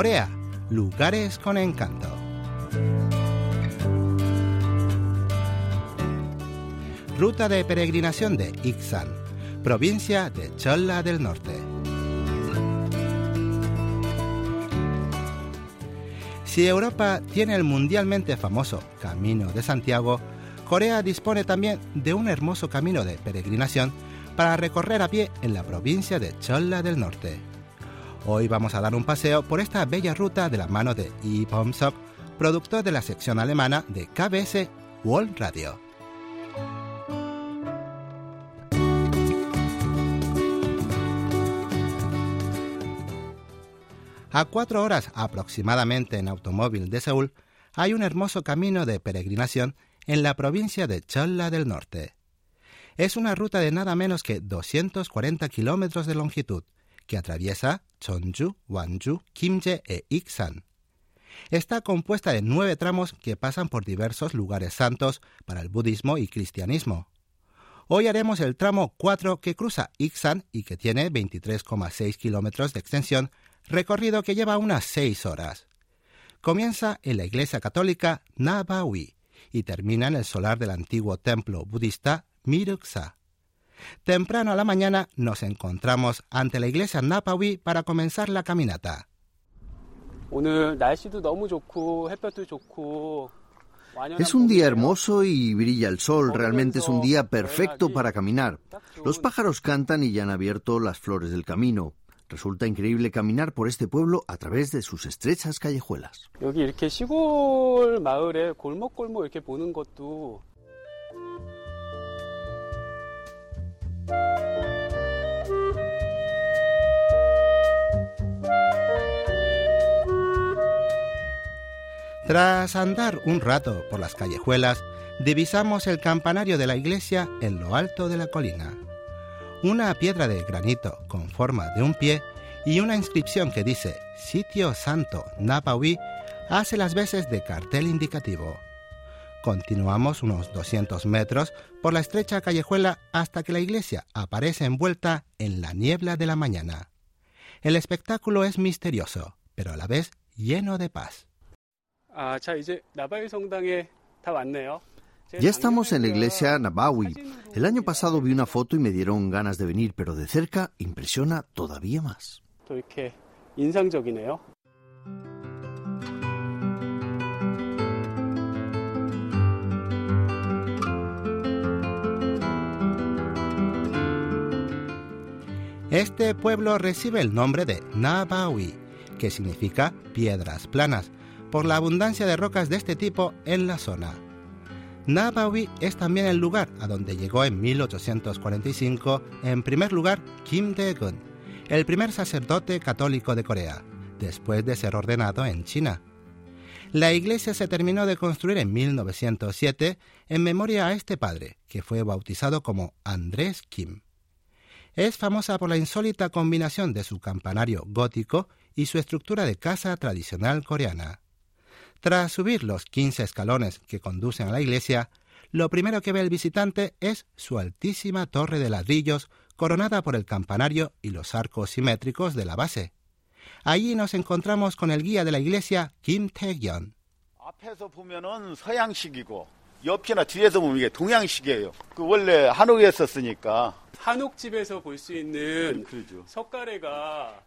Corea, lugares con encanto. Ruta de peregrinación de Iksan, provincia de Cholla del Norte. Si Europa tiene el mundialmente famoso Camino de Santiago, Corea dispone también de un hermoso camino de peregrinación para recorrer a pie en la provincia de Cholla del Norte. Hoy vamos a dar un paseo por esta bella ruta de la mano de Lee Sok, productor de la sección alemana de KBS World Radio. A cuatro horas aproximadamente en automóvil de Seúl, hay un hermoso camino de peregrinación en la provincia de Cholla del Norte. Es una ruta de nada menos que 240 kilómetros de longitud que atraviesa Chonju, Wanju, Kimje e Iksan. Está compuesta de nueve tramos que pasan por diversos lugares santos para el budismo y cristianismo. Hoy haremos el tramo 4 que cruza Iksan y que tiene 23,6 kilómetros de extensión, recorrido que lleva unas seis horas. Comienza en la iglesia católica Nabawi, y termina en el solar del antiguo templo budista Miruksa. Temprano a la mañana nos encontramos ante la iglesia Napawi para comenzar la caminata. Es un día hermoso y brilla el sol, realmente es un día perfecto para caminar. Los pájaros cantan y ya han abierto las flores del camino. Resulta increíble caminar por este pueblo a través de sus estrechas callejuelas. Tras andar un rato por las callejuelas, divisamos el campanario de la iglesia en lo alto de la colina una piedra de granito con forma de un pie y una inscripción que dice Sitio Santo Napawi hace las veces de cartel indicativo. Continuamos unos 200 metros por la estrecha callejuela hasta que la iglesia aparece envuelta en la niebla de la mañana. El espectáculo es misterioso, pero a la vez lleno de paz. Ya estamos en la iglesia Nabawi. El año pasado vi una foto y me dieron ganas de venir, pero de cerca impresiona todavía más. Este pueblo recibe el nombre de Nabawi, que significa piedras planas, por la abundancia de rocas de este tipo en la zona. Nabawi es también el lugar a donde llegó en 1845 en primer lugar Kim Dae-gun, el primer sacerdote católico de Corea, después de ser ordenado en China. La iglesia se terminó de construir en 1907 en memoria a este padre, que fue bautizado como Andrés Kim. Es famosa por la insólita combinación de su campanario gótico y su estructura de casa tradicional coreana. Tras subir los 15 escalones que conducen a la iglesia, lo primero que ve el visitante es su altísima torre de ladrillos coronada por el campanario y los arcos simétricos de la base. Allí nos encontramos con el guía de la iglesia, Kim Tae-yeon.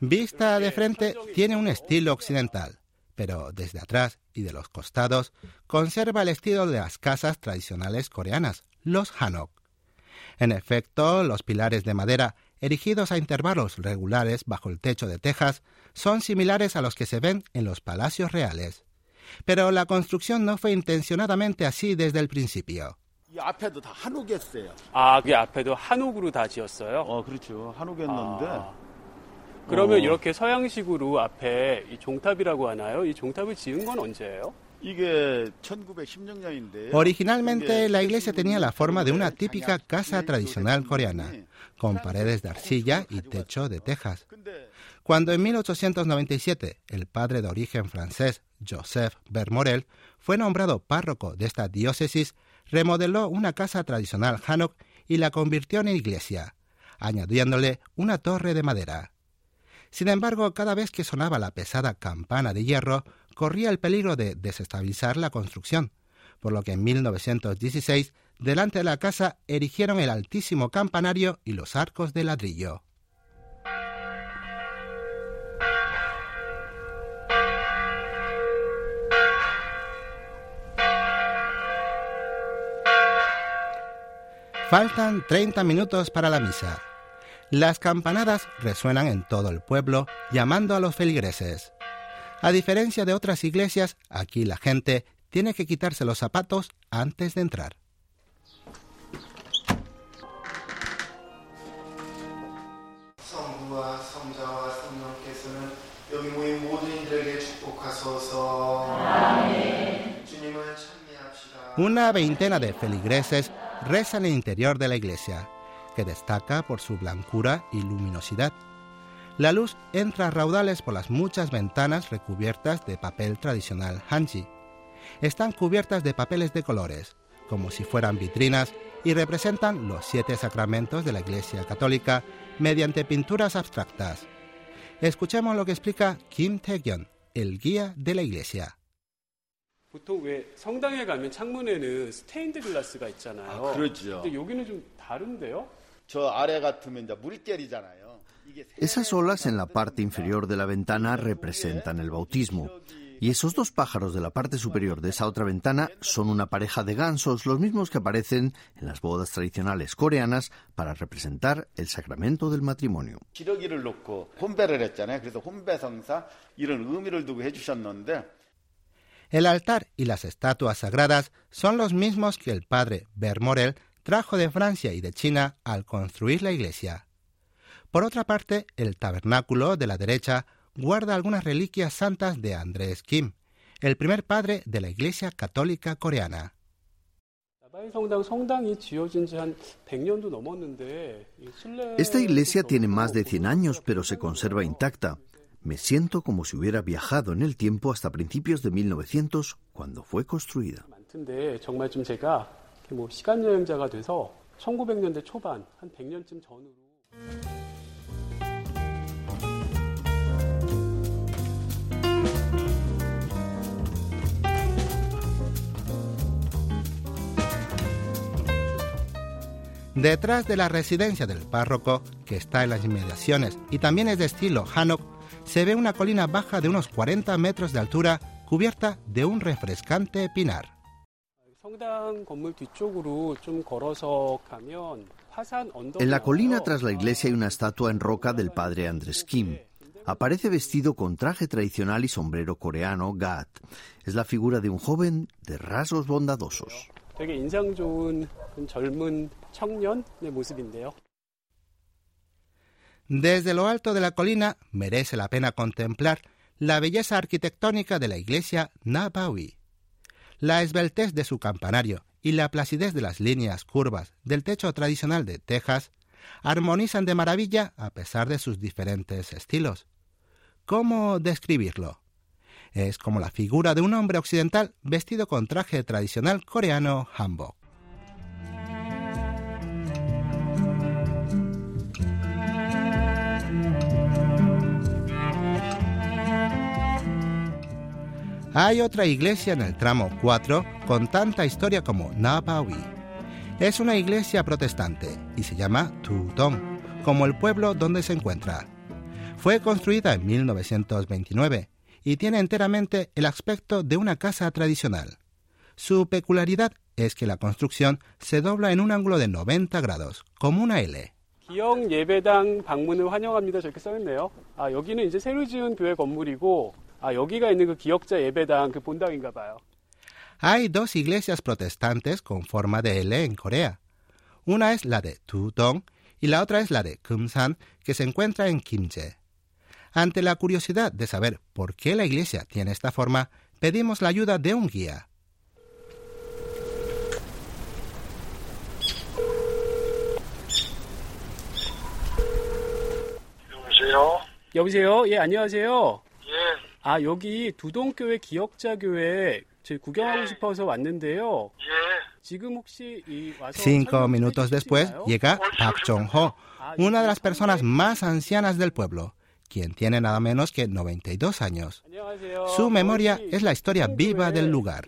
Vista de frente tiene un estilo occidental pero desde atrás y de los costados conserva el estilo de las casas tradicionales coreanas, los hanok. En efecto, los pilares de madera, erigidos a intervalos regulares bajo el techo de tejas, son similares a los que se ven en los palacios reales. Pero la construcción no fue intencionadamente así desde el principio. Originalmente la iglesia tenía la forma de una típica casa tradicional coreana, con paredes de arcilla y techo de tejas. Cuando en 1897 el padre de origen francés Joseph Bermorel fue nombrado párroco de esta diócesis, remodeló una casa tradicional Hanok y la convirtió en iglesia, añadiéndole una torre de madera. Sin embargo, cada vez que sonaba la pesada campana de hierro, corría el peligro de desestabilizar la construcción, por lo que en 1916, delante de la casa, erigieron el altísimo campanario y los arcos de ladrillo. Faltan 30 minutos para la misa. Las campanadas resuenan en todo el pueblo llamando a los feligreses. A diferencia de otras iglesias, aquí la gente tiene que quitarse los zapatos antes de entrar. Una veintena de feligreses reza en el interior de la iglesia, que destaca por su blancura y luminosidad. La luz entra a raudales por las muchas ventanas recubiertas de papel tradicional hanji. Están cubiertas de papeles de colores, como si fueran vitrinas, y representan los siete sacramentos de la Iglesia Católica mediante pinturas abstractas. Escuchemos lo que explica Kim Tae-gyun, el guía de la Iglesia. 보통 왜 성당에 가면 창문에는 스테인드 글라스가 있잖아요. 아, 그렇죠. 근데 여기는 좀 다른데요? 저 아래 같으면 이제 물결이잖아요. 이게 Esas olas en la parte inferior de la ventana representan el bautismo. Y esos dos pájaros de la parte superior de esa otra ventana son una pareja de gansos, los mismos que aparecen en las bodas tradicionales coreanas para representar el sacramento del matrimonio. 기러기를 놓고 혼배를 했잖아요. 그래서 혼배성사 이런 의미를 두고 해주셨는데 El altar y las estatuas sagradas son los mismos que el padre Vermorel trajo de Francia y de China al construir la iglesia. Por otra parte, el tabernáculo de la derecha guarda algunas reliquias santas de Andrés Kim, el primer padre de la Iglesia Católica Coreana. Esta iglesia tiene más de 100 años, pero se conserva intacta. Me siento como si hubiera viajado en el tiempo hasta principios de 1900, cuando fue construida. Detrás de la residencia del párroco, que está en las inmediaciones y también es de estilo Hanok, se ve una colina baja de unos 40 metros de altura cubierta de un refrescante pinar. En la colina tras la iglesia hay una estatua en roca del padre Andrés Kim. Aparece vestido con traje tradicional y sombrero coreano, gat. Es la figura de un joven de rasgos bondadosos. Desde lo alto de la colina merece la pena contemplar la belleza arquitectónica de la iglesia Nabawi. La esbeltez de su campanario y la placidez de las líneas curvas del techo tradicional de Texas armonizan de maravilla a pesar de sus diferentes estilos. ¿Cómo describirlo? Es como la figura de un hombre occidental vestido con traje tradicional coreano hanbok. Hay otra iglesia en el tramo 4 con tanta historia como Nabawi. Es una iglesia protestante y se llama Tudong, como el pueblo donde se encuentra. Fue construida en 1929 y tiene enteramente el aspecto de una casa tradicional. Su peculiaridad es que la construcción se dobla en un ángulo de 90 grados, como una L. 기영 예배당 방문을 환영합니다. 저렇게 써있네요. 아 여기는 이제 새로 지은 교회 건물이고 아 여기가 있는 그 기억자 예배당 그 본당인가 봐요. Hay dos iglesias protestantes con forma de L en Corea. Una es la de Tudong y la otra es la de Kumsan, que se encuentra en Kimje. Ante la curiosidad de saber por qué la iglesia tiene esta forma, pedimos la ayuda de un guía. 여보세요? 여보세요. 예 안녕하세요. 아 여기 두동교회 기억자교회 구경하고 예. 싶어서 왔는데요. Cinco minutos después llega Park Jong-ho, una de las personas más ancianas del pueblo, quien tiene nada menos que 92 años. Su memoria es la historia viva del lugar.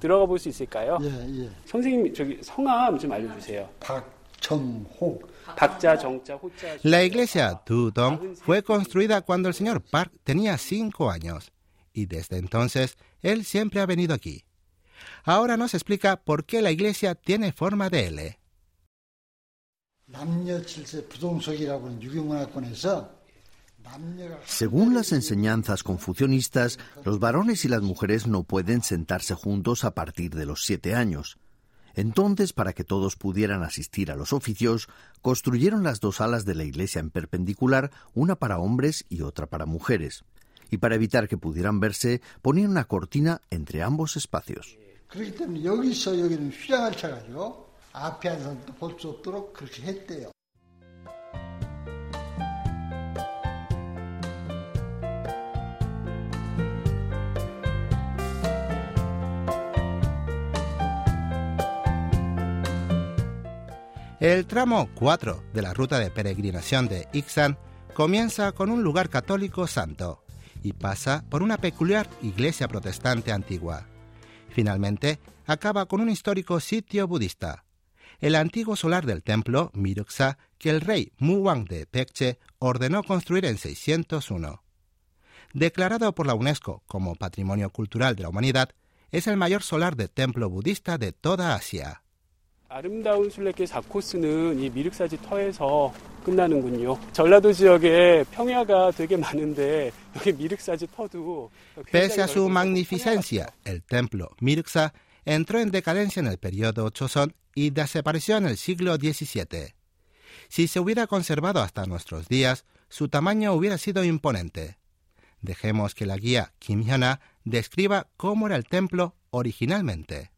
들어가 볼수 있을까요? 선생님 저기 성함 좀 알려주세요. 박정호. La iglesia Tudong fue construida cuando el señor Park tenía cinco años y desde entonces él siempre ha venido aquí. Ahora nos explica por qué la iglesia tiene forma de L. Según las enseñanzas confucionistas, los varones y las mujeres no pueden sentarse juntos a partir de los siete años. Entonces, para que todos pudieran asistir a los oficios, construyeron las dos alas de la iglesia en perpendicular, una para hombres y otra para mujeres. Y para evitar que pudieran verse, ponían una cortina entre ambos espacios. El tramo 4 de la ruta de peregrinación de Ixan comienza con un lugar católico santo y pasa por una peculiar iglesia protestante antigua. Finalmente, acaba con un histórico sitio budista, el antiguo solar del templo Miruksa que el rey Muwang de Pekche ordenó construir en 601. Declarado por la UNESCO como Patrimonio Cultural de la Humanidad, es el mayor solar de templo budista de toda Asia. 아름다운 순례길 4코스는 이 미륵사지 터에서 끝나는군요. 전라도 지역에 평야가 되게 많은데 여기 미륵사지 터도 Pese a su magnificencia, el templo Miruksa entró en decadencia en el periodo Choson y desapareció en el siglo XVII. Si se hubiera conservado hasta nuestros días, su tamaño hubiera sido imponente. Dejemos que la guía Kim Hyuna describa cómo era el templo originalmente.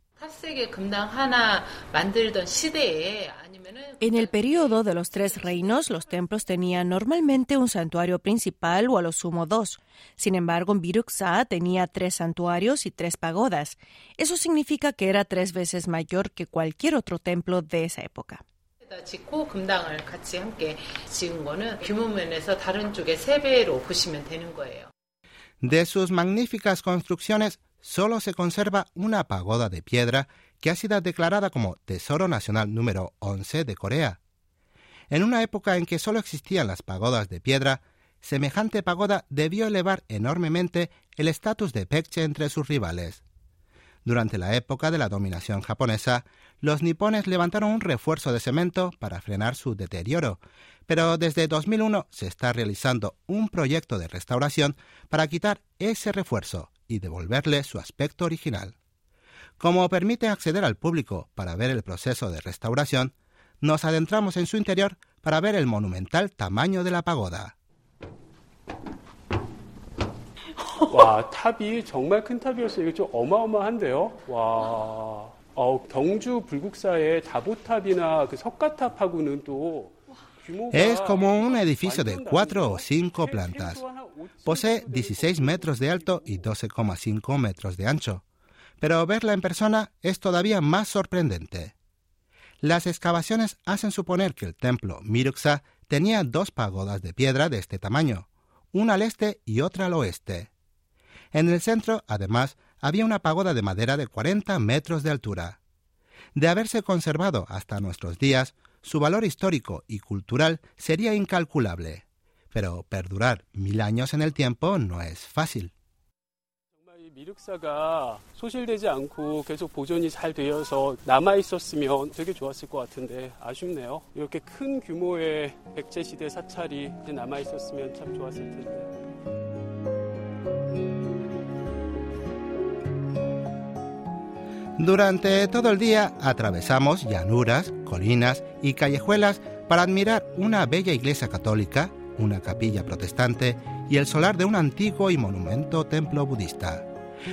En el periodo de los tres reinos, los templos tenían normalmente un santuario principal o a lo sumo dos. Sin embargo, en Biruksa tenía tres santuarios y tres pagodas. Eso significa que era tres veces mayor que cualquier otro templo de esa época. De sus magníficas construcciones, solo se conserva una pagoda de piedra que ha sido declarada como Tesoro Nacional número 11 de Corea. En una época en que solo existían las pagodas de piedra, semejante pagoda debió elevar enormemente el estatus de Pekche entre sus rivales. Durante la época de la dominación japonesa, los nipones levantaron un refuerzo de cemento para frenar su deterioro, pero desde 2001 se está realizando un proyecto de restauración para quitar ese refuerzo y devolverle su aspecto original. Como permite acceder al público para ver el proceso de restauración, nos adentramos en su interior para ver el monumental tamaño de la pagoda. 와, 탑이 정말 큰 탑이었어요. 이게 좀 어마어마한데요. 와, 어, 경주 불국사의 다보탑이나 그 석가탑하고는 또 es como un edificio de cuatro o cinco plantas. Posee 16 metros de alto y 12,5 metros de ancho. Pero verla en persona es todavía más sorprendente. Las excavaciones hacen suponer que el templo Miruksa tenía dos pagodas de piedra de este tamaño, una al este y otra al oeste. En el centro, además, había una pagoda de madera de 40 metros de altura. De haberse conservado hasta nuestros días, su valor histórico y cultural sería incalculable, pero perdurar mil años en el tiempo no es fácil. Durante todo el día atravesamos llanuras, colinas y callejuelas para admirar una bella iglesia católica, una capilla protestante y el solar de un antiguo y monumento templo budista.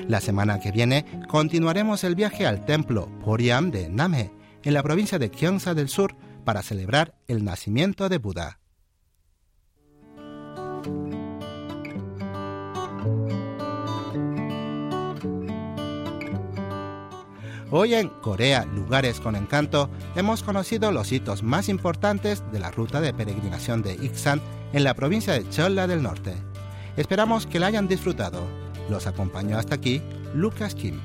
La semana que viene continuaremos el viaje al templo Poriam de Namhe, en la provincia de Gyeongsa del Sur, para celebrar el nacimiento de Buda. Hoy en Corea, lugares con encanto, hemos conocido los hitos más importantes de la ruta de peregrinación de Iksan en la provincia de Cholla del Norte. Esperamos que la hayan disfrutado. Los acompañó hasta aquí Lucas Kim.